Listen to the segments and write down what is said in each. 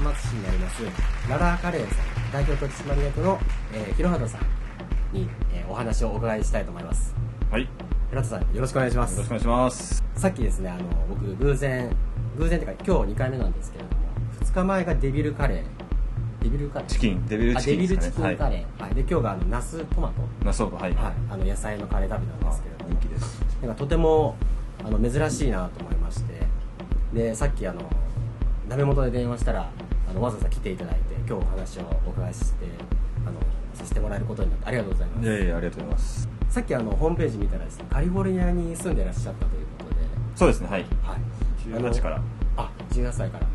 浜松市にありますララーカレーさん代表取締役の、えー、広畑さんに、えーお話をお伺いしたいと思いますはい。よ広畑さんよろしくお願いしますろしくお願いします。さっきですねあの僕偶然偶然っていうか今日2回目なんですけれども2日前がデビルカレーデビルカレー？チキン、デビルあチキンね。デビルチキンカレー、はいで今日があのナストマトはい。ナスオはい。はい、あの野菜のカレー食べたんですけれども人気です。なんかとてもあの珍しいなと思いましてでさっきあのダメ元で電話したらあのわざわざ来ていただいて今日お話をお伺いしてあのさせてもらえることになってありがとうございますいやいや、ありがとうございます。さっきあのホームページ見たらですねカリフォルニアに住んでらっしゃったということでそうですね、はい。はい18から。あ18歳から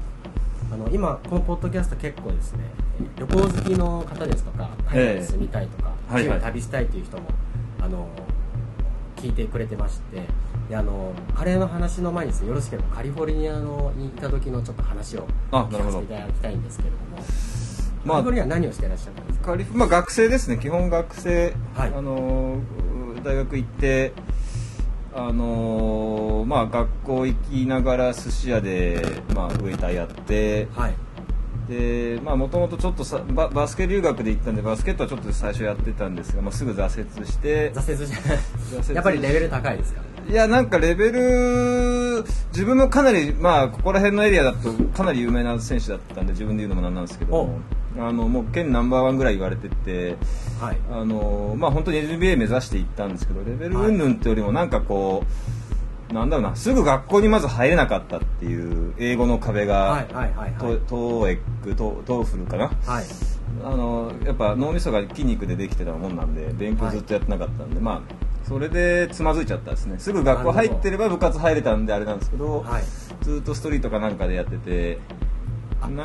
あの今このポッドキャスト結構ですね旅行好きの方ですとか海外に住みたいとか、ええはい旅したいという人もあの聞いてくれてましてであのカレーの話の前にですねよろしければカリフォルニアのにいた時のちょっと話を聞かせていただきたいんですけれどもまあカリフォルニアは何をしていらっしゃったんですか？カリフまあ学生ですね基本学生、はい。あのー大学行ってあのーまあ学校行きながら寿司屋でまあウェイターやってはい。でまあもともとちょっとさババスケ留学で行ったんでバスケットはちょっと最初やってたんですが、まあ、すぐ挫折して挫折じゃ挫折ないやっぱりレベル高いですか？いやなんかレベル自分もかなりまあここら辺のエリアだとかなり有名な選手だったんで自分で言うのもなんなんですけどもあのもう県ナンバーワンぐらい言われててはい。あのまあ本当に NBA 目指していったんですけどレベルはい云々ってよりもなんかこう、なんだろうなすぐ学校にまず入れなかったっていう英語の壁が、はいはいはいはい。トトーエックト TOEFL かな。はい。あのやっぱ脳みそが筋肉でできてたもんなんで勉強ずっとやってなかったんで、まあそれでつまずいちゃったですね。すぐ学校入ってれば部活入れたんであれなんですけど、はい。ずっとストリートかなんかでやってて。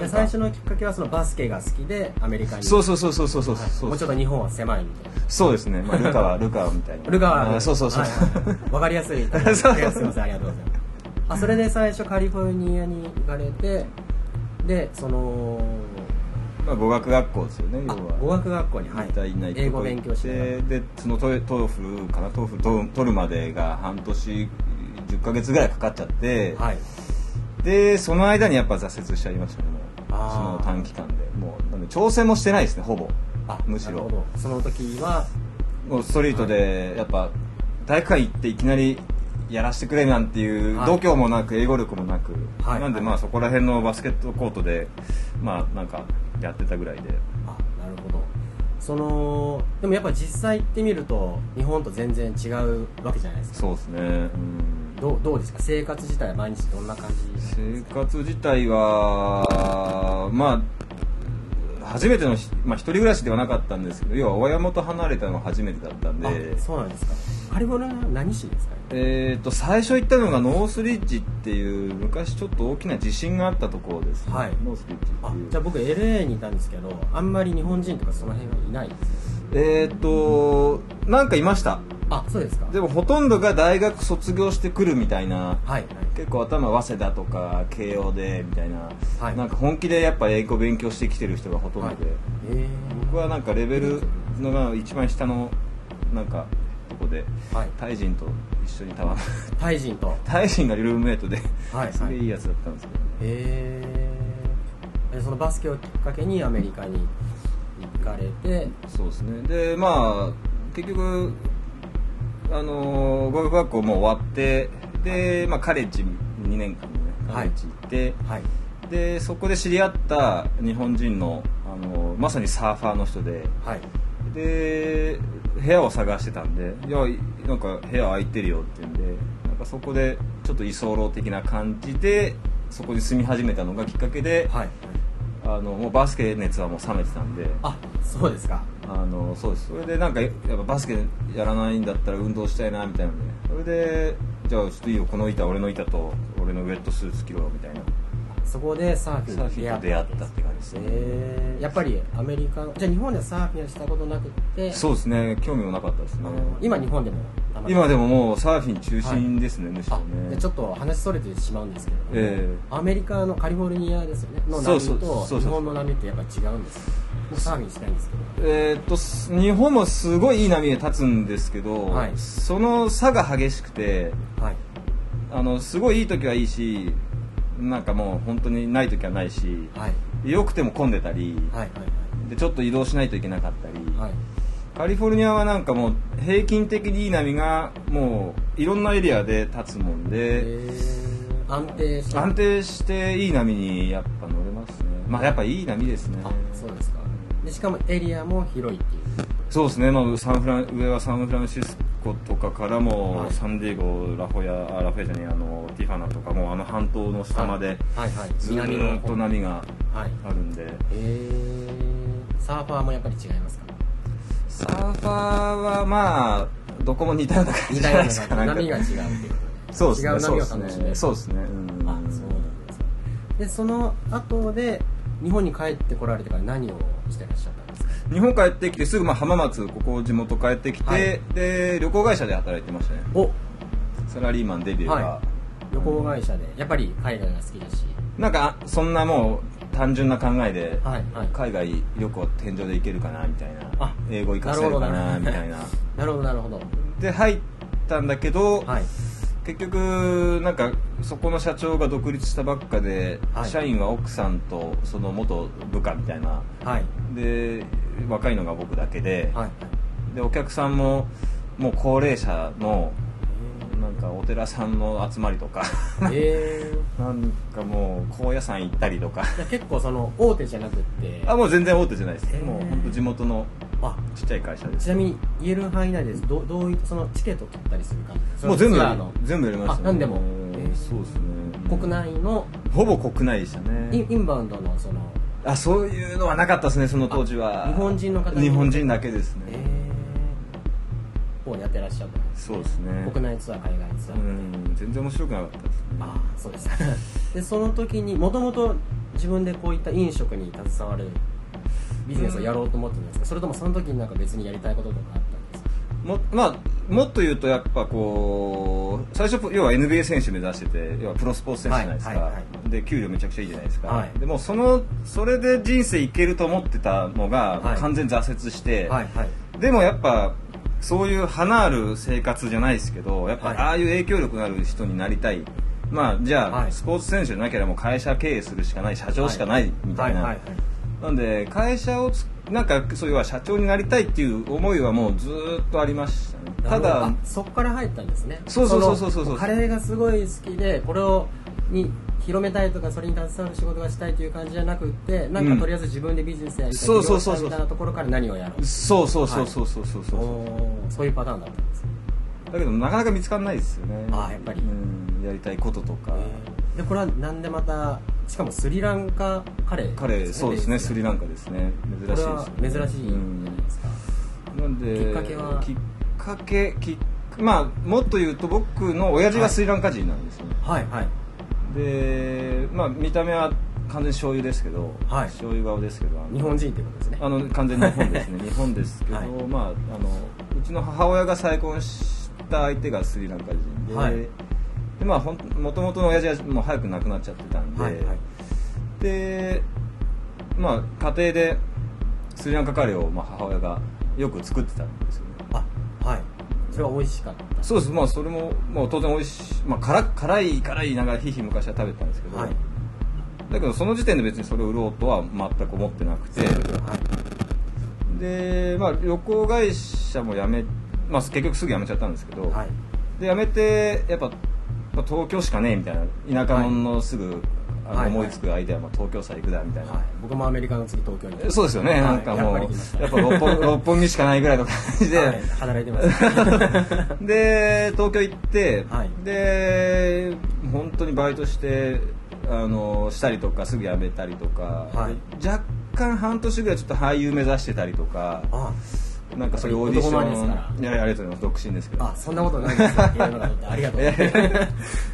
最初のきっかけはそのバスケが好きでアメリカに。そうそうそうそうそうそうはいそうもうちょっと日本は狭いみたいなそうですね、まあ、ルカワルカワみたいなルカワあそうそうそう、はいはいわかりやすいすいませんありがとうございますあそれで最初カリフォルニアに行かれてでそのまあ、語学学校ですよね要あは。語学学校にはい。みたいな英語勉強しながらででそのトイ TOEFL かな TOEFL と取るまでが半年10ヶ月ぐらいかかっちゃって、はい。でその間にやっぱ挫折しちゃいましたねその短期間で。もうなんで挑戦もしてないですねほぼ。あむしろ。その時はもうストリートでやっぱ体育館行っていきなりやらせてくれなんていうはい。度胸もなく英語力もなく、はい。なんでまあそこら辺のバスケットコートでまあなんかやってたぐらいで。あなるほど。そのでもやっぱ実際行ってみると日本と全然違うわけじゃないですか。そうですね、うん。どうどうですか？生活自体は毎日どんな感じ生活自体はまあ初めてのひ、まあ、一人暮らしではなかったんですけど要は親元離れたのが初めてだったんで。あそうなんですか。カリフォルニアは何市ですか？ねえー、と最初行ったのがノースリッジっていう昔ちょっと大きな地震があったところです。ね、はい。ノースリッジあじゃあ僕 LA にいたんですけどあんまり日本人とかその辺はいないですえっ、となんかいましたあそうですか。でもほとんどが大学卒業してくるみたいなはい。結構頭早稲田とか慶応でみたいな、はい。なんか本気でやっぱ英語勉強してきてる人がほとんどで、はい。え僕はなんかレベルのが一番下のなんかとこでー、はい。タイ人と一緒にたまタイ人と。タイ人がルームメイトで、はいすげえいいやつだったんですけど、へえー、そのバスケをきっかけにアメリカに行かれて。そうですね。でまあ結局あのー語学学校もう終わってで、まあ、カレッジ2年間のねカレッジ行って、はい。でそこで知り合った日本人の、あのーまさにサーファーの人ではい。で部屋を探してたんで「いやなんか部屋空いてるよ」って言うんでなんかそこでちょっと居候的な感じでそこに住み始めたのがきっかけで、はい。あのもうバスケ熱はもう冷めてたんで。あそうですかあのそうです。それでなんかやっぱバスケやらないんだったら運動したいなみたいなんで。それでじゃあちょっといいよこの板俺の板と俺のウェットスーツ着ろみたいな。そこでサーフィンと出会ったって感じですね、えー、やっぱりアメリカのじゃあ日本ではサーフィンはしたことなくって。そうですね。興味もなかったですね。今日本でも今でももうサーフィン中心ですね、むしろあねでちょっと話それてしまうんですけれども、えアメリカのカリフォルニアですよね。の波と日本の波ってやっぱ違うんですか僕サーフィンしたいんですけど。えーっとす日本もすごいいい波が立つんですけど、はい。その差が激しくてはい。あのすごいいい時はいいしなんかもう本当にない時はないしはい。良くても混んでたり、はいはいでちょっと移動しないといけなかったり、はい。はいカリフォルニアはなんかもう平均的にいい波がもういろんなエリアで立つもんで、えー、安定して。安定していい波にやっぱ乗れますね。まあやっぱいい波ですね。あそうですかでしかもエリアも広いっていう。そうですね、まあ、サンフラン上はサンフランシスコとかからも、はい。サンディエゴラフォヤあラフォヤじゃねえあのティファナとかもうあの半島の下まではい。はいず南のーっと波がはい。あるんで、えー、サーファーもやっぱり違いますか？サーファーはまあどこも似たような感じ似じゃないですか。波が違うっていうそうですね。そうですね。そうですね。うん。あそうなんですかでその後で日本に帰ってこられてから何をしてらっしゃったんですか？日本帰ってきてすぐまあ浜松ここ地元帰ってきて、はい。で旅行会社で働いてましたね。お。サラリーマンデビューが、は旅行会社でやっぱり海外が好きだし。なんかそんなもう単純な考えで、はいはい。海外旅行天井で行けるかなみたいなあ英語活かせるかなみたいな。なるほどなるほど。で入ったんだけど、はい結局なんかそこの社長が独立したばっかで、はい。社員は奥さんとその元部下みたいな。はい。で若いのが僕だけで,、はい。でお客さんももう高齢者のなんかお寺さんの集まりとか。えー、なんかもう高野山行ったりとか。結構その大手じゃなくって。あもう全然大手じゃないです。へー。もう本当地元のあ。ちっちゃい会社です。ちなみに言える範囲内ですどどういったそのチケット取ったりするか。もう全部全部やりましたあ何でも。うんえー。そうですね。国内の。ほぼ国内でしたね。インインバウンドのその。あそういうのはなかったですねその当時は。あ日本人の方に。日本人だけですね、えー、をやってらっしゃったんですそうですね。国内ツアー海外ツアー、うん全然面白くなかったですね。ああそうです。でその時にもともと自分でこういった飲食に携わるビジネスをやろうと思ってたんですか、それともその時になんか別にやりたいこととかあったんですか？もまあもっと言うとやっぱこう最初要は NBA 選手目指してて要はプロスポーツ選手じゃないですか、はいはいはで給料めちゃくちゃいいじゃないですか、はい。でもそのそれで人生いけると思ってたのが、はい。完全挫折して、はいはい。でもやっぱそういう花ある生活じゃないですけどやっぱはい。ああいう影響力のある人になりたい。まあじゃあ、はい。スポーツ選手じゃなければもう会社経営するしかない社長しかないみたい。な、なんで会社をつなんかそういうは社長になりたいっていう思いはもうずーっとありましたね。ただそこから入ったんですね。そうそうそうそうそう。カレーがすごい好きでこれをに広めたいとかそれに携わる仕事がしたいという感じじゃなくってなんかうん。とりあえず自分でビジネスやりたいそうそうそうそう起業したいみたいなところから何をやろうそうそうそうそうそうそうそう、おーそういうパターンだったんですね。だけどなかなか見つからないですよね。あーやっぱり。うん。やりたいこととか、でこれはなんでまたしかもスリランカカレー彼そうですね。スリランカですね。珍しいこれは珍しいじゃないですか、なんできっかけは？きっかけきっまあもっと言うと僕の親父がスリランカ人なんですよね、はいはいでまあ見た目は完全に醤油ですけど、はい。醤油顔ですけど日本人ってことですね。あの完全に日本ですね。日本ですけど、はい。まああのうちの母親が再婚した相手がスリランカ人で,、はい。でまあほんもともとの親父はもう早く亡くなっちゃってたんで、はいはい。でまあ家庭でスリランカカレーをまあ母親がよく作ってた。んでそれは美味しかった。そうです。まあそれももう当然美味しい、まあ、辛辛い辛いながらひいひい昔は食べてたんですけど、はいだけどその時点で別にそれを売ろうとは全く思ってなくてはいで、まあ、旅行会社も辞め、まあ、結局すぐ辞めちゃったんですけど、はいで辞めてやっぱ、まあ、東京しかねえみたいな田舎のすぐ、あのはい。思いつくアイデアは、まあ、東京さ行くだみたいな、はい。僕もアメリカの次東京に。えそうですよね、はい。なんかもうやっぱ六本 六本木しかないぐらいの感じで、はい。働いてます。で東京行って、はい。で本当にバイトしてあのしたりとかすぐ辞めたりとか、若干半年ぐらいちょっと俳優目指してたりとか。あなんかそういうオーディション。いやいやありがとうございます。独身ですけど。あそんなことないです。よありがとう。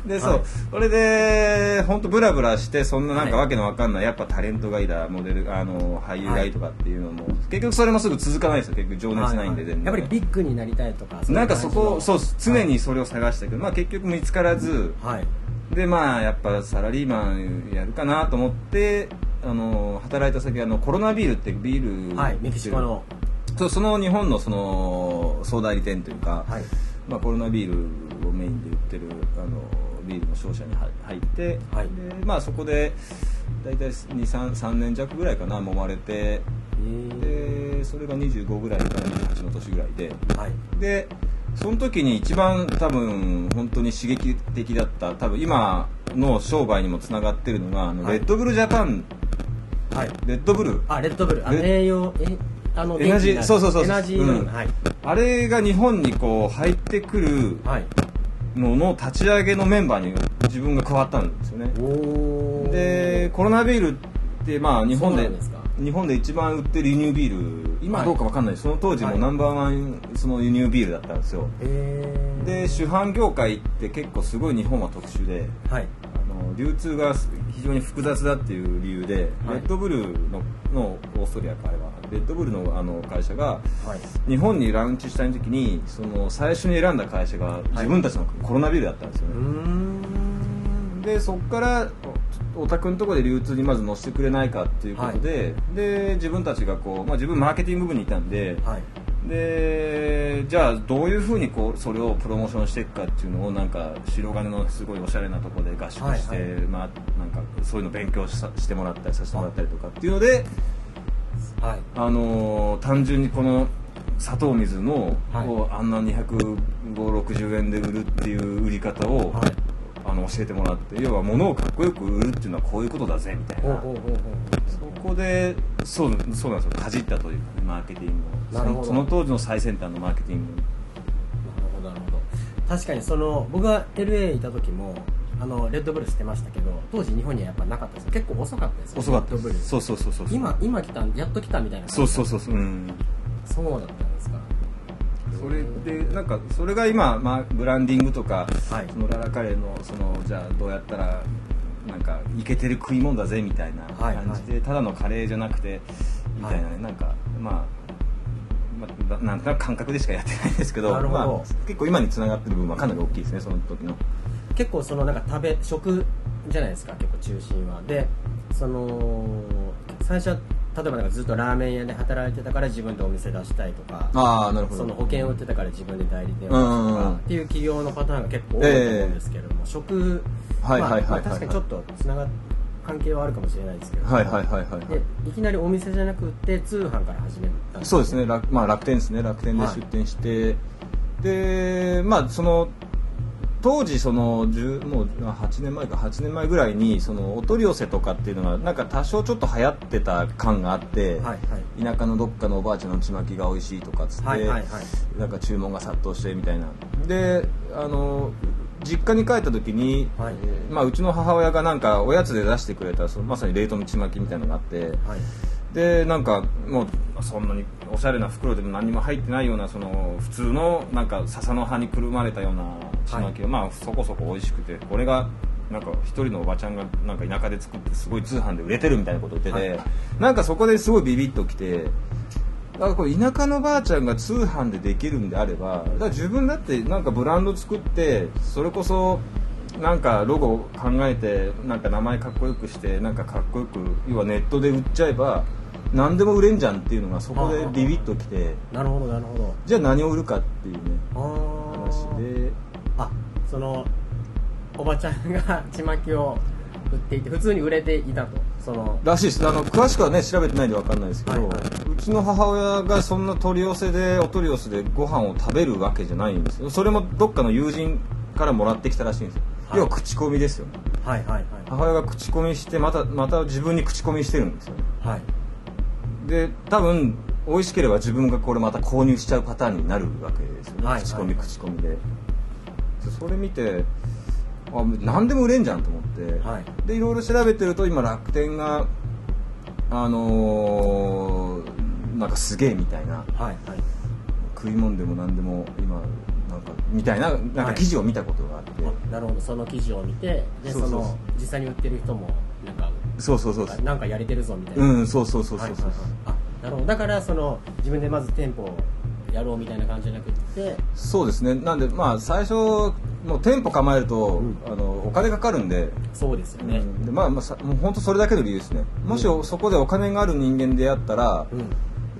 でそう、はい。それで本当ブラブラしてそんななんかはい。わけのわかんないやっぱタレントがいいだモデルあの俳優がいいとかっていうのも、結局それもすぐ続かないですよ。結局情熱ないんで全然、やっぱりビッグになりたいとかなんかそこそうす常にそれを探したけど、まあ結局見つからず。はい。でまあやっぱサラリーマンやるかなと思ってあの働いた先あのコロナビールってビールはい。メキシコのそうその日本のその総代理店というか、はい。まあ、コロナビールをメインで売ってるあのビールの商社に入入って、はい。でまあ、そこで大体3年弱ぐらいかな揉まれてでそれが25ぐらいから28の年ぐらいで。はい。でその時に一番多分本当に刺激的だった多分今の商売にもつながってるのがあの、はい。レッドブルジャパン。はい。レッドブル。あレッドブル。あ栄養えあのエナジーそうそうそうエナジーうん。はい。あれが日本にこう入ってくるはい。のの立ち上げのメンバーに自分が加わったんですよね。でコロナビールってまあ日本で日本で一番売ってる輸入ビール今どうかわかんない、その当時もはい。ナンバーワンその輸入ビールだったんですよ。えー、で主販業界って結構すごい日本は特殊ではい。あの流通が非常に複雑だっていう理由で、はい。レッドブルののオーストリアかあれはレッドブルのあの会社がはい。日本にラウンチした時にその最初に選んだ会社が自分たちのコロナビールだったんですよね、でそこからおお宅のところで流通にまず載せてくれないかっていうことで、で自分たちがこう、まあ、自分マーケティング部にいたんで、はい。でじゃあどういうふうにこうそれをプロモーションしていくかっていうのをなんか白金のすごいおしゃれなところで合宿して、はいはい。まあ、なんかそういうの勉強してもらったりさせてもらったりとかっていうので、はい。あのー単純にこの砂糖水の、はい。こうあんな25060円で売るっていう売り方を、はい。あの教えてもらって要は物をかっこよく売るっていうのはこういうことだぜみたいな。そこでそうそうなんですよ。かじったというかねマーケティングを。その当時の最先端のマーケティング。なるほどなるほど。確かにその僕が LA いた時もあのレッドブルしてましたけど当時日本にはやっぱなかったです。結構遅かったですよ遅かったレッドブルそうそうそうそう。今今来たんやっと来たみたいなそうそうそうそう。うん。そうだったんですか？それでなんかそれが今、まあ、ブランディングとか、はい。そのララカレーのそのじゃあどうやったらなんかイケてる食い物だぜみたいなはい感じで、ただのカレーじゃなくてみたいなね、なんかまあまあ、ななんとなく感覚でしかやってないですけどなるほど。まあ、結構今につながってる部分はかなり大きいですねその時の結構そのなんか食べ食じゃないですか結構中心は。でその最初は例えばなんかずっとラーメン屋で働いてたから自分でお店出したいとかああなるほど。その保険を売ってたから自分で代理店を出すとかっていう企業のパターンが結構多いと思うんですけれども、食はいはいはいはいまあまあ確かにちょっとつながっ関係はあるかもしれないですけど、はいはいはいはい、はい。でいきなりお店じゃなくて通販から始めた。んそうですね楽,、まあ、楽天ですね楽天で出店して、でまあその当時その10もう8年前か8年前ぐらいにそのお取り寄せとかっていうのがなんか多少ちょっと流行ってた感があって、はいはい。田舎のどっかのおばあちゃんのちまきが美味しいとかっつって、はいはいはい。なんか注文が殺到してみたいな。であの実家に帰った時に、はい。えーまあ、うちの母親がなんかおやつで出してくれたそのまさに冷凍のちまきみたいなのがあって、はい。でなんかもうそんなにおしゃれな袋でも何にも入ってないようなその普通のなんか笹の葉にくるまれたようなちまきが、まあそこそこ美味しくてこれがなんか一人のおばちゃんがなんか田舎で作ってすごい通販で売れてるみたいなことを言ってて、はい。なんかそこですごいビビッときてだからこれ田舎のばあちゃんが通販でできるんであればだから自分だってなんかブランド作ってそれこそなんかロゴ考えてなんか名前かっこよくしてなんかかっこよく要はネットで売っちゃえば何でも売れんじゃんっていうのがそこでビビッときて。なるほどなるほど。じゃあ何を売るかっていうね。あ話ーで。あそのおばちゃんがちまきを売っていて普通に売れていたと。その。らしいです。あの詳しくはね調べてないんで分かんないですけど、はいはい。うちの母親がそんな取り寄せでお取り寄せでご飯を食べるわけじゃないんですよ。それもどっかの友人からもらってきたらしいんですよ、はい。要は口コミですよはいはいはい。母親が口コミしてまたまた自分に口コミしてるんですよね。はいで多分美味しければ自分がこれまた購入しちゃうパターンになるわけですよね、はい口コミはい。口コミで。でそれ見てあ何でも売れんじゃんと思って、はい。でいろいろ調べてると今楽天があのーなんかすげえみたいな。はいはい。食い物でも何でも今なんかみたいななんか記事を見たことがあって、あなるほど。その記事を見てでその実際に売ってる人もなんかそうそうそうなんかやれてるぞみたいな、うんそうそうそうそうそう、はいあなるほど。だからその自分でまず店舗をやろうみたいな感じじゃなくって。そうですね。なんでまあ最初もう店舗構えると、うん。あのお金かかるんで。そうですよね、うん。でまあまあさもう本当それだけの理由ですね。もしそこでお金がある人間であったらうん。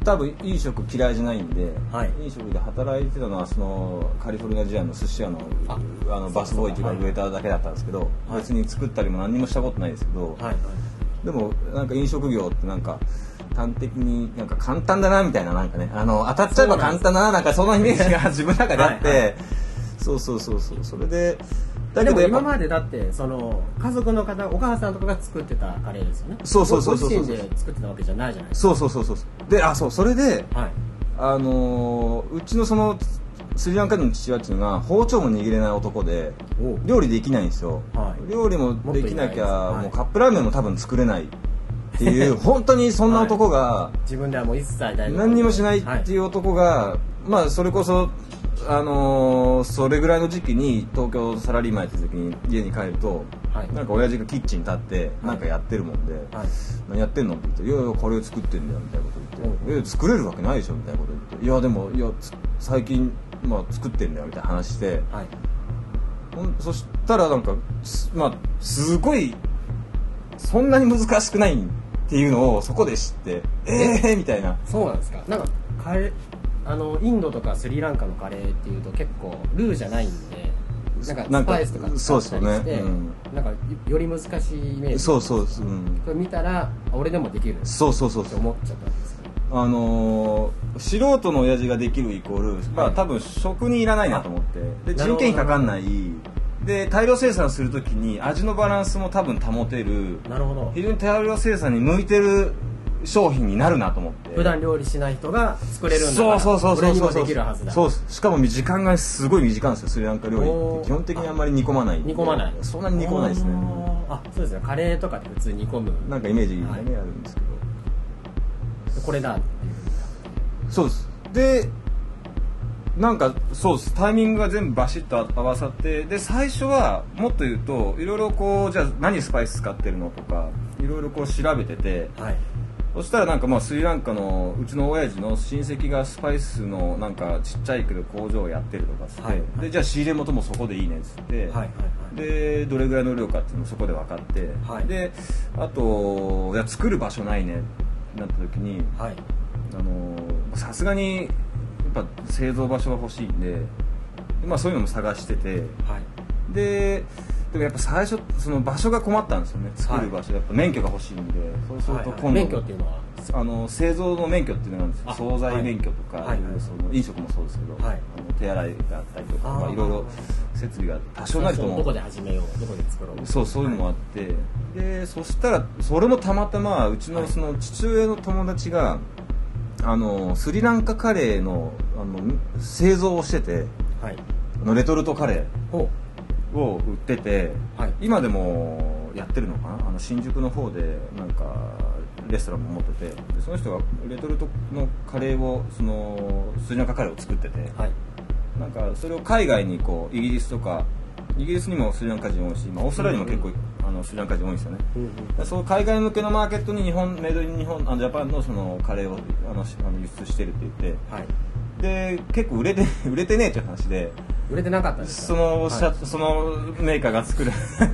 多分飲食嫌いじゃないんで、はい。飲食で働いてたのはそのカリフォルニア時代の寿司屋のああのバスボーイっていうかウェイターだけだったんですけど、はい。別に作ったりも何にもしたことないですけど、はいはいでもなんか飲食業ってなんか端的になんか簡単だなみたいななんかね。あの当たっちゃえば簡単だななんかそのイメージが自分の中であって。はいはい。そうそうそうそう。それでだけど今までだってその家族の方お母さんとかが作ってたカレーですよね。そうそうそうそうごご自身で作ってたわけじゃないじゃないですそうそうそうそうであそうそれでかはい。あのーうちのそのスリランカ人の父親っていうのが包丁も握れない男でお料理できないんですよ、はい。料理もできなきゃはいもうカップラーメンも多分作れないっていう 本当にそんな男が自分ではもう一切何にもしないってはいいう男が、まあそれこそあのーそれぐらいの時期に東京サラリーマンやってる時に家に帰ると、はい。なんか親父がキッチン立ってなんかやってるもんで、はい。何やってんのって言って「いやいやカレー作ってんだよ」みたいなこと言って「うん。いや作れるわけないでしょ」みたいなこと言って「いやでもいやつ最近、まあ、作ってんだよ」みたいな話してはい。ほんそしたらなんかすまあすごいそんなに難しくないっていうのをそこで知って「ええー!」みたいな。そうなんですか？なんかカレーあのインドとかスリランカのカレーっていうと結構ルーじゃないんでなんかなんかスパイスとかそう使ったりして、ですよねうん。なんかより難しいイメージ。そうそう、うん、これ見たらあ俺でもできる。ってそうそうそう。そう思っちゃったんですあのー素人の親父ができるイコール、まあはい。多分職人いらないなと思って。で人件費かかんない。で大量生産するときに味のバランスも多分保てるなるほど。非常に大量生産に向いてる商品になるなと思って。普段料理しない人が作れるんだからそうそうそうそうそう俺にもできるはずだ。そう。しかも時間がすごい短いんですよスリランカ料理って。基本的にあんまり煮込まない煮込まない。そんなに煮込まないですね。あそうですねカレーとかって普通煮込む。なんかイメージがね、はい。あるんですけどこれだ。っていうそうです。でなんかそうです。タイミングが全部バシッと合わさってで最初はもっと言うといろいろこうじゃあ何スパイス使ってるのとかいろいろこう調べててはい。そしたらなんかまあスリランカのうちの親父の親戚がスパイスのなんかちっちゃいけど工場をやってるとかっつって、はい。でじゃあ仕入れ元もそこでいいねっつって、はいはいはい。でどれぐらいの量かっていうのもそこで分かって、はい。であといや作る場所ないね。ってなった時にさすがにやっぱ製造場所が欲しいんででまあ、そういうのも探しててはい。ででもやっぱ最初その場所が困ったんですよね。作る場所、やっぱ免許が欲しいんでそうするとはいはい。今度、免許っていうのは？あの製造の免許っていうのがあるんですよ。あ惣菜免許とか、はいその飲食もそうですけど、はい。あの手洗いがあったりとかまあ、いろいろ設備が多少なりとも。どこで始めようどこで作ろう。そうそういうのもあって、でそしたらそれもたまたまうちのその父親の友達があのスリランカカレーのあの製造をしててはい。あのレトルトカレほーを売ってて、はい。今でもやってるのかな？あの新宿の方でなんかレストランも持っててでその人がレトルトのカレーをそのスリランカカレーを作ってて、うはいなんかそれを海外にこうイギリスとかイギリスにもスリランカ人多いし、まあ、オーストラリアにも結構、あのスリランカ人多いんですよね。うんうん。そう海外向けのマーケットに日本メイドイン日本あのジャパンのそのカレーをあのしあの輸出してるって言ってはいで結構売れて 売れてねえっていう話で。売れてなかったんですか？その、はい。社そのメーカーが作る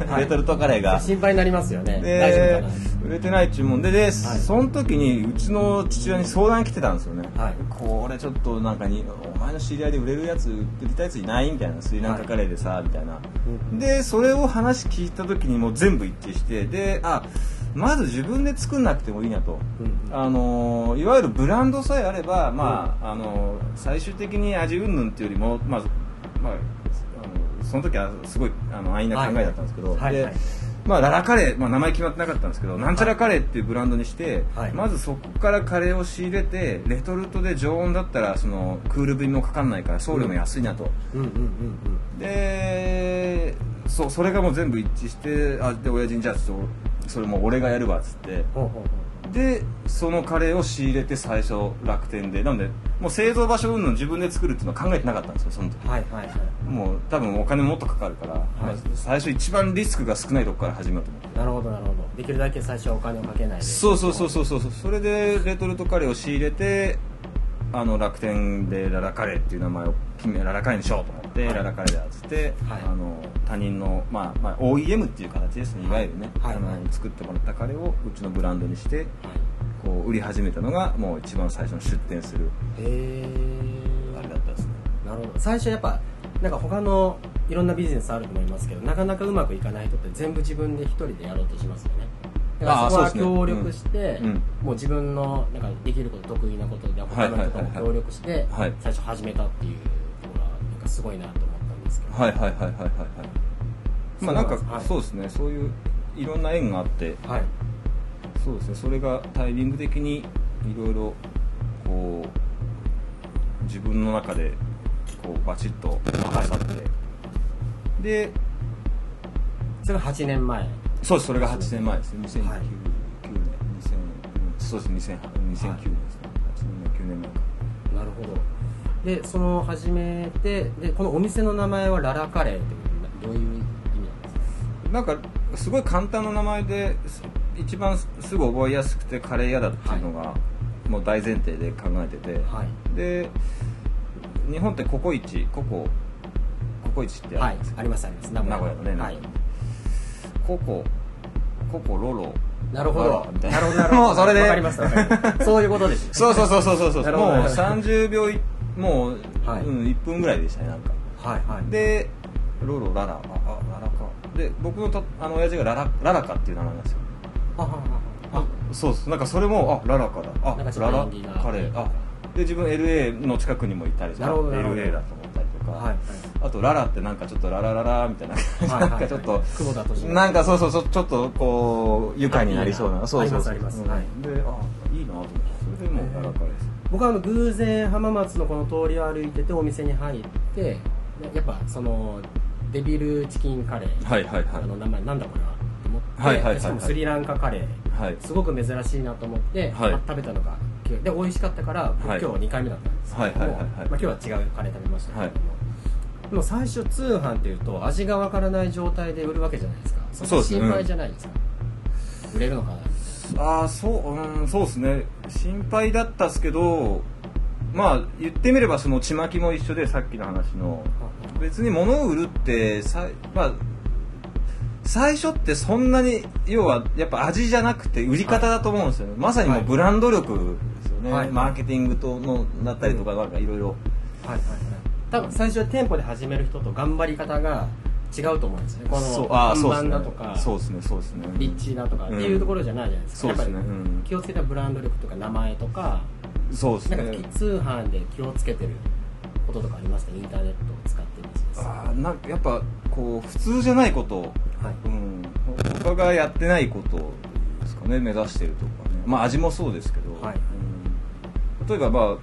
はい。レトルトカレーが、心配になりますよね。で売れてない注文でで、その時にうちの父親に相談来てたんですよね、はい。これちょっとなんかにお前の知り合いで売れるやつ売りたいやついないみたいなスリランカカレーでさ、みたいな。うん。でそれを話聞いた時にもう全部一致してであまず自分で作んなくてもいいなと、うんあのいわゆるブランドさえあれば、まああの最終的に味云々っていうよりも、まあまあ、あのその時はすごいあの安易な考えだったんですけど、ではいはい。まあ、ララカレー、まあ、名前決まってなかったんですけどなんちゃらカレーっていうブランドにして、はい。まずそこからカレーを仕入れてレトルトで常温だったらそのクール便もかかんないから送料も安いなと。うんうんうんうん。でそうそれがもう全部一致してあで親父にじゃあちょっとそれもう俺がやるわっつって。でそのカレーを仕入れて最初楽天で。なのでもう製造場所云々自分で作るっていうのは考えてなかったんですよその時。うはいはいはい。もう多分お金もっとかかるから、まあ最初一番リスクが少ないとこから始めようと思って。なるほどなるほど。できるだけ最初はお金をかけないで。そうそうそうそうそうそう。それでレトルトカレーを仕入れてあの楽天でララカレーっていう名前を決めララカレーにしようと思って、はい。ララカレーだっつって、はい。あの他人の、まあまあ、OEM っていう形ですねいわゆるね、はい。作ってもらったカレーをうちのブランドにしてはい。こう売り始めたのがもう一番最初の出店する。へえあれだったんですね。なるほど。最初やっぱなんか他のいろんなビジネスあると思いますけどなかなかうまくいかない人って全部自分で一人でやろうとしますよねだからそこは協力して、うん。うん。もう自分のなんかできること得意なことで他の人とも協力してはい。最初始めたっていうところはなんかすごいなと思ったんですけど。はいはいはいはいはい。はいまあなんかそうです。そうですね。そういういろんな縁があって。はい。そうですね。それがタイミング的にいろいろこう自分の中でこうバチッと合わさって、でそれが8年前そうですそれが8年前ですね。2009、はい。9年。2000そうです2000 2009年ですね、8年9年前。かなるほど。でその始めてでこのお店の名前はララカレーってどういう意味なんですか？なんかすごい簡単な名前です一番すすぐ覚えやすくてカレー屋だっていうのが、もう大前提で考えてて、はい。で日本ってココイチココココイチってあはいるんですよ、ありますあります。名古屋の。ね、はいココココロロ。なるほど。な。なるほどなるほど。もうそれで。わかりますわかります そういうことですね。そうそうそうそうそうそう。もうなるほど。30秒いもう、はい。うん、1分ぐらいでしたねなんか。はいはい。でロロララああララかで僕のとあの親父がララララカっていう名前なんですよ。あはははそうです。なんかそれもあララカだ。あララカレーあで自分 LA の近くにもいたりなるほどなるほど。LA だと思ったりとか、はいはいあとララってなんかちょっとララララみたいな。なんかちょっと久保田敏信なんかそうそうそうちょっとこう愉快になりそうな。なそうそうそう。ありますあります。であいいなと思って。それでもうララカレーです僕はあの偶然浜松のこの通りを歩いててお店に入ってでやっぱそのデビルチキンカレー、はいはいはい。あの名前なんだこれはと思って、はいはいはいはい。しかもスリランカカレー。はい。すごく珍しいなと思って、はい。まあ食べたのがで美味しかったから僕はい。今日2回目だったんですけども、はいはいはいはい。まあ、今日は違うカレー食べましたけれども、はいでも最初通販っていうと味がわからない状態で売るわけじゃないですか。そ心配じゃないですか、売れるのかな。ああそううんそうですね。心配だったっすけどまあ言ってみればそのちまきも一緒でさっきの話の。別に物を売るってさまあ最初ってそんなに要はやっぱ味じゃなくて売り方だと思うんですよね、まさにもうブランド力ですよね、はい。マーケティングとのだったりとかなんかいろいろ。はいはいはい多分最初は店舗で始める人と頑張り方が違うと思うんですね。この看板だとかそうですねそうですね。立地だとかっていうところじゃないじゃないですか、そうですね。やっぱりうん。気をつけたブランド力とか名前とかそうですなんかね通販で気をつけてることとかありますか？インターネットを使ってるビジネスあーなんかやっぱこう普通じゃないこと。はい。うん、他がやってないことですかね目指してるとかね。まあ味もそうですけど、はい。うん。例えばまあ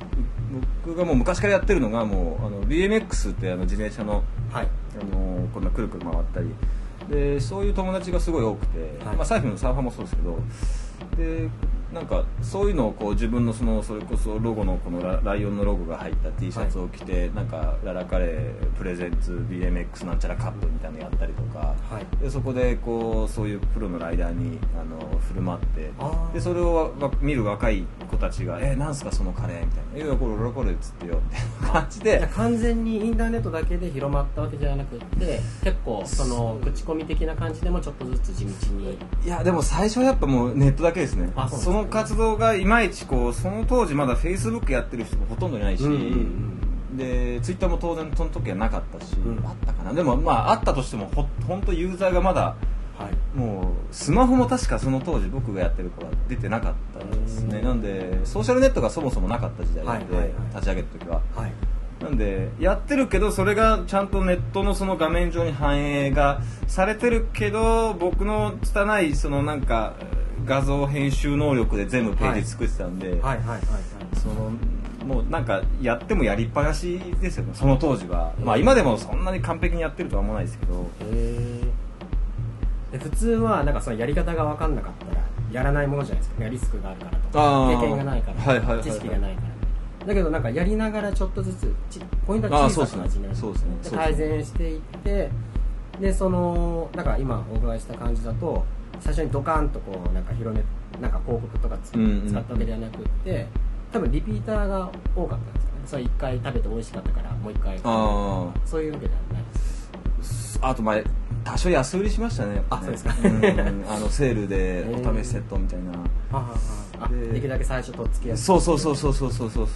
僕がもう昔からやってるのがもうあの BMX ってあの自転車のはい。あのこんなくるくる回ったり。でそういう友達がすごい多くて、はい。まあ、サーフィンのサーファーもそうですけど。でなんかそういうのをこう自分のそのそれこそロゴのこのラライオンのロゴが入った T シャツを着て、なんかララカレープレゼンツ BMX なんちゃらカップみたいなのやったりとか、はい。でそこでこうそういうプロのライダーにあの振る舞ってでそれをわ見る若い子たちが「えなんすかそのカレー」みたいな「いやこれララカレーっつってよ」みたいな感じで。完全にインターネットだけで広まったわけじゃなくって結構その口コミ的な感じでもちょっとずつ地道に。いやでも最初はやっぱもうネットだけですね。あそうなんですね。その活動がいまいちこうその当時まだフェイスブックやってる人もほとんどいないし、うんうんでツイッターも当然その時はなかったし、うん。あったかな。でもまああったとしてもほ本当ユーザーがまだはい。もうスマホも確かその当時僕がやってる頃は出てなかったですね。うん。なんでソーシャルネットがそもそもなかった時代なんで、はいはいはい。立ち上げた時は。はい。なんでやってるけどそれがちゃんとネットのその画面上に反映がされてるけど僕の拙いそのなんか画像編集能力で全部ページ作ってたんで、はい。はいはいはい。そのもうなんかやってもやりっぱなしですよね。その当時は、まあ今でもそんなに完璧にやってるとは思わないですけど。へえ普通はなんかそのやり方が分かんなかったらやらないものじゃないですか。リスクがあるからとあかー。経験がないから、はいはいはいはい。知識がないから。だけどなんかやりながらちょっとずつちポイントは小さく始める。そうですね。改善していってでそのなんか今お伺いした感じだと最初にドカーンとこうなんか広めなんか広告とか使ったわけではなくって多分リピーターが多かったんですかね。それ一回食べて美味しかったからもう一回あそういうわけではないですああとまあ多少安売りしましたね。あそうですか。んあのセールでお試しセットみたいな、でできるだけ最初とっつきやすいそうそうそうそうそうそうそう。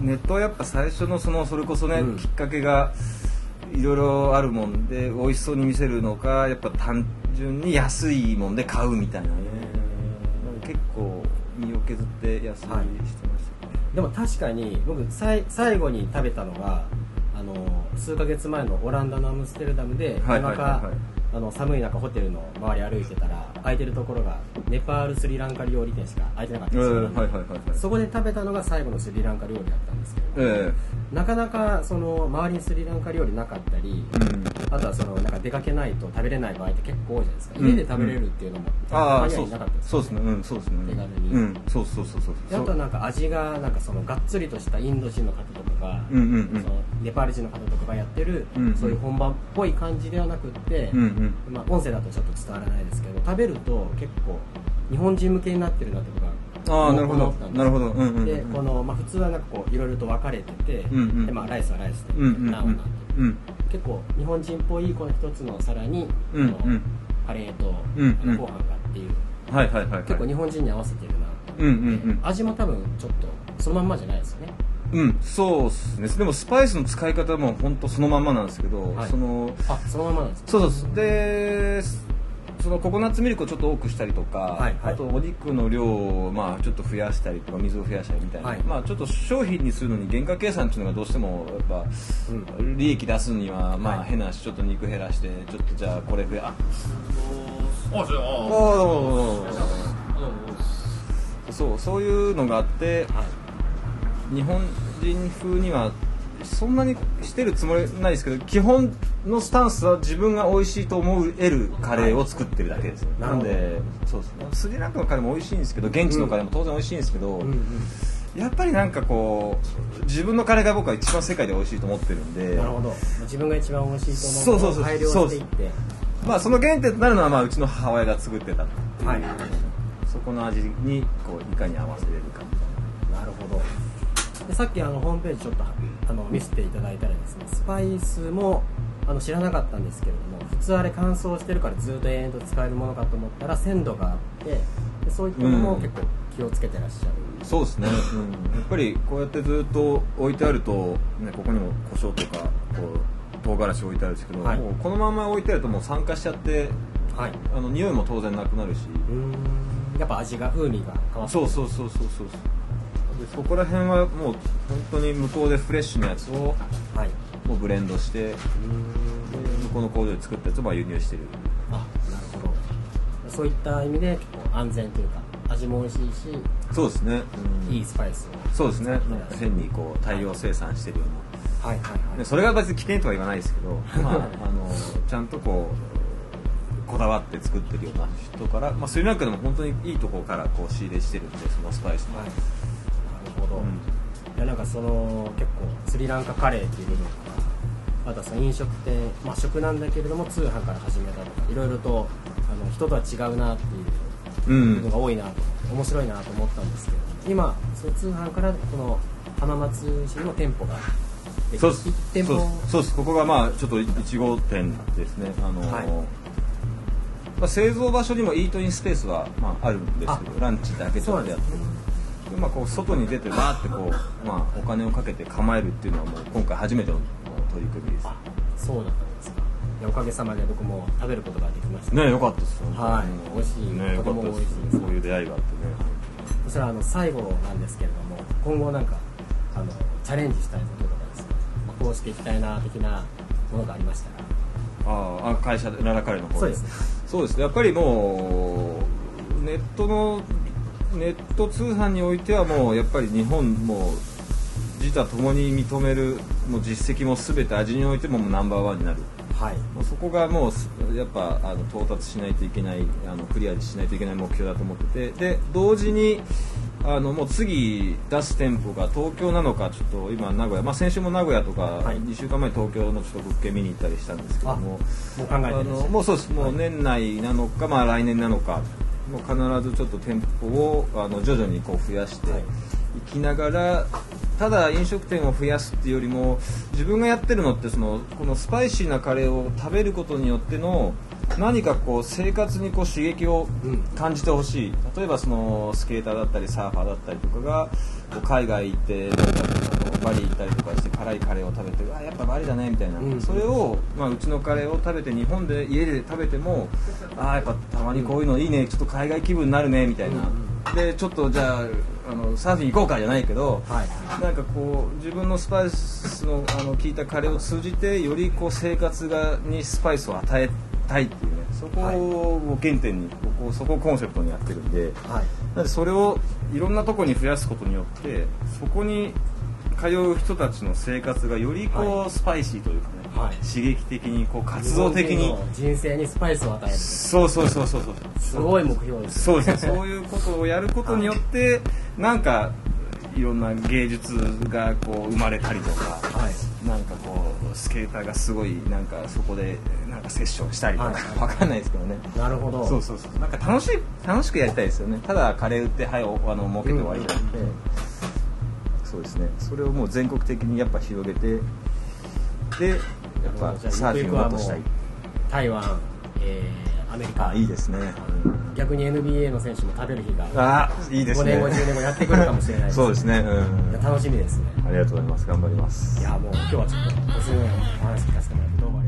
ネットはやっぱ最初のそのそれこそね、うん。きっかけがいろいろあるもんで美味しそうに見せるのかやっぱ単純に安いもんで買うみたいなね。なんか結構身を削って安売りしてましたね、でも確かに僕さい最後に食べたのがあの数ヶ月前のオランダのアムステルダムではい夜はいはいはい。中あの寒い中ホテルの周り歩いてたら空いてるところがネパールスリランカ料理店しか空いてなかったんですよ、うんはいはいはいはいそこで食べたのが最後のスリランカ料理だったんですけど、えなかなかその周りにスリランカ料理なかったり、えうん。あとはそのなんか出かけないと食べれない場合って結構多いじゃないですか、うん。家で食べれるっていうのも他にああそうはいなかったですそうですね。うんそうですね。手軽に。うん。そうそうそうそうであとはなんか味がなんかそのがっつりとしたインド人の方とかが、うんうんうん。そのネパール人の方とかがやってる、うんうん。そういう本場っぽい感じではなくって、うんうん。まあ、音声だとちょっと伝わらないですけど食べると結構日本人向けになってるなって僕はああなるほど。なるほど。うんうんうん。でこの、まあ、普通はなんかこういろいろと分かれてて、うんうんでまあ、ライスはライスで、うんうんうんナンはナンでう。ん。結構日本人っぽいこの一つの皿に、うんうん。カレーと、うんうん。ご飯がって。いうはいはいはいはい。結構日本人に合わせてるなとうん思って、うんうん。味も多分ちょっとそのまんまじゃないですよねうんそうっすね。でもスパイスの使い方も本当そのまんまなんですけど、はい。そのあそのままなんですか？そうそうそう。でそのココナッツミルクをちょっと多くしたりとか、はいはい。あとお肉の量をまあちょっと増やしたりとか水を増やしたりみたいな、はい。まあちょっと商品にするのに原価計算っていうのがどうしてもやっぱうん。利益出すにはまあはい。変なしちょっと肉減らしてちょっとじゃあこれ増やああじゃあおー。どうもどうもどうも。そうそういうのがあってはい日本人風にはそんなにしてるつもりないですけど基本のスタンスは自分が美味しいと思えるカレーを作ってるだけです、なるほど。なんでそうですね。スリランカのカレーも美味しいんですけど現地のカレーも当然美味しいんですけど、うんうんやっぱりなんかこう自分のカレーが僕は一番世界で美味しいと思ってるんで。なるほど。自分が一番美味しいと思うそうそうそう改良して。いってまあその原点となるのはまあうちの母親が作ってたっていう。はい。そこの味にこういかに合わせれるかみたいな。なるほどでさっきあのホームページちょっとあの見せていただいたらですね。スパイスもあの知らなかったんですけれども普通あれ乾燥してるからずっと延々と使えるものかと思ったら鮮度があってでそういったのもうん。結構気をつけてらっしゃる、そうですね、うん、やっぱりこうやってずっと置いてあると、ね、ここにも胡椒とかこう唐辛子置いてあるんですけど、はい。もうこのまま置いてあるともう酸化しちゃってはい。あの匂いも当然なくなるし、やっぱ味が風味が変わってそうそうそうそうそうでそこら辺はもう本当に向こうでフレッシュなやつをはい。もうブレンドして向こうの工場で作ったやつをまあ輸入してる。あなるほど。そういった意味で結構安全というか味も美味しいしそうですね、うん。いいスパイスを。そうですね。変にこう大量生産してるような。はい。はい。はい。でそれが別に危険とは言わないですけど、まあ、あのちゃんとこうこだわって作ってるような人から、まあ、スリランカでも本当にいいところからこう仕入れしてるんでそのスパイスも、はい、ほど、うん。いやなんかその結構スリランカカレーっていう部分からあとはその飲食店、まあ、食なんだけれども通販から始めたとかいろいろとあの人とは違うなっていううん。部分が多いなと面白いなと思ったんですけど今その通販からこの浜松市にも店舗がそうです。1店そう舗です。ここがまあちょっと1号店ですね。あの、はい。まあ、製造場所にもイートインスペースは、まあ、あるんですけどあランチだけちょっとやってでまあ、こう外に出てバーってこう、まあ、お金をかけて構えるっていうのはもう今回初めての取り組みです。あそうだったんですか。いやおかげさまで僕も食べることができました。ねよかったです。はい。美味しい。ねよかったとても美味しいです。そういう出会いがあってね。そしたらあの最後なんですけれども今後なんかあのチャレンジしたいこととかですね、まあこうしていきたいな的なものがありましたら。ああ会社でララカレーの方そうですね。そうですね。やっぱりもうネットのネット通販においてはもうやっぱり日本も自他ともに認めるもう実績も全て味においてもナンバーワンになる。はい。もうそこがもうすやっぱあの到達しないといけないあのクリアしないといけない目標だと思っててで同時にあのもう次出す店舗が東京なのかちょっと今名古屋、まあ、先週も名古屋とか、はい。2週間前東京のちょっと物件見に行ったりしたんですけどももう考えてるのもうそうです。もう年内なのか、まあ、来年なのかもう必ずちょっと店舗をあの徐々にこう増やしていはい。きながら、ただ飲食店を増やすっていうよりも自分がやってるのってそのこのスパイシーなカレーを食べることによっての何かこう生活にこう刺激を感じてほしい、例えばそのスケーターだったりサーファーだったりとかがこう海外行ってバリ行ったりとかして辛いカレーを食べてあやっぱバリだねみたいな、うんそれを、まあ、うちのカレーを食べて日本で家で食べてもあやっぱたまにこういうのいいねちょっと海外気分になるねみたいな、でちょっとじゃああのサーフィン行こうかじゃないけど、はいなんかこう自分のスパイスのあの効いたカレーを通じてよりこう生活がにスパイスを与えたいっていうねそこを原点にここそこをコンセプトにやってるんではい。なのでそれをいろんなとこに増やすことによってそこに通う人たちの生活がよりこう、はスパイシーというかね、はい。刺激的にこう活動的に。人生にスパイスを与える。そうそうそうそうそう。すごい目標ですそうですねそういうことをやることによって、なんかいろんな芸術がこう生まれたりとか、はい。なんかこうスケーターがすごいなんかそこでなんかセッションしたりとか、はい。わかんないですけどね。なるほど。そうそうそうなんか楽しい楽しくやりたいですよね。ただカレー売ってはいおあの儲けて終わりじゃなくて、そうですね。それをもう全国的にやっぱ広げてでやっぱサーフィンをもっとしたい。台湾、えーアメリカ。あいいですね、逆に NBA の選手も食べる日があいいです5ね年後10年後やってくるかもしれないです。そうですね、いうん。や楽しみですね。ありがとうございます。頑張ります。いやもう今日はちょっとおすすめのお話聞かせてもらってどうもありがとうございました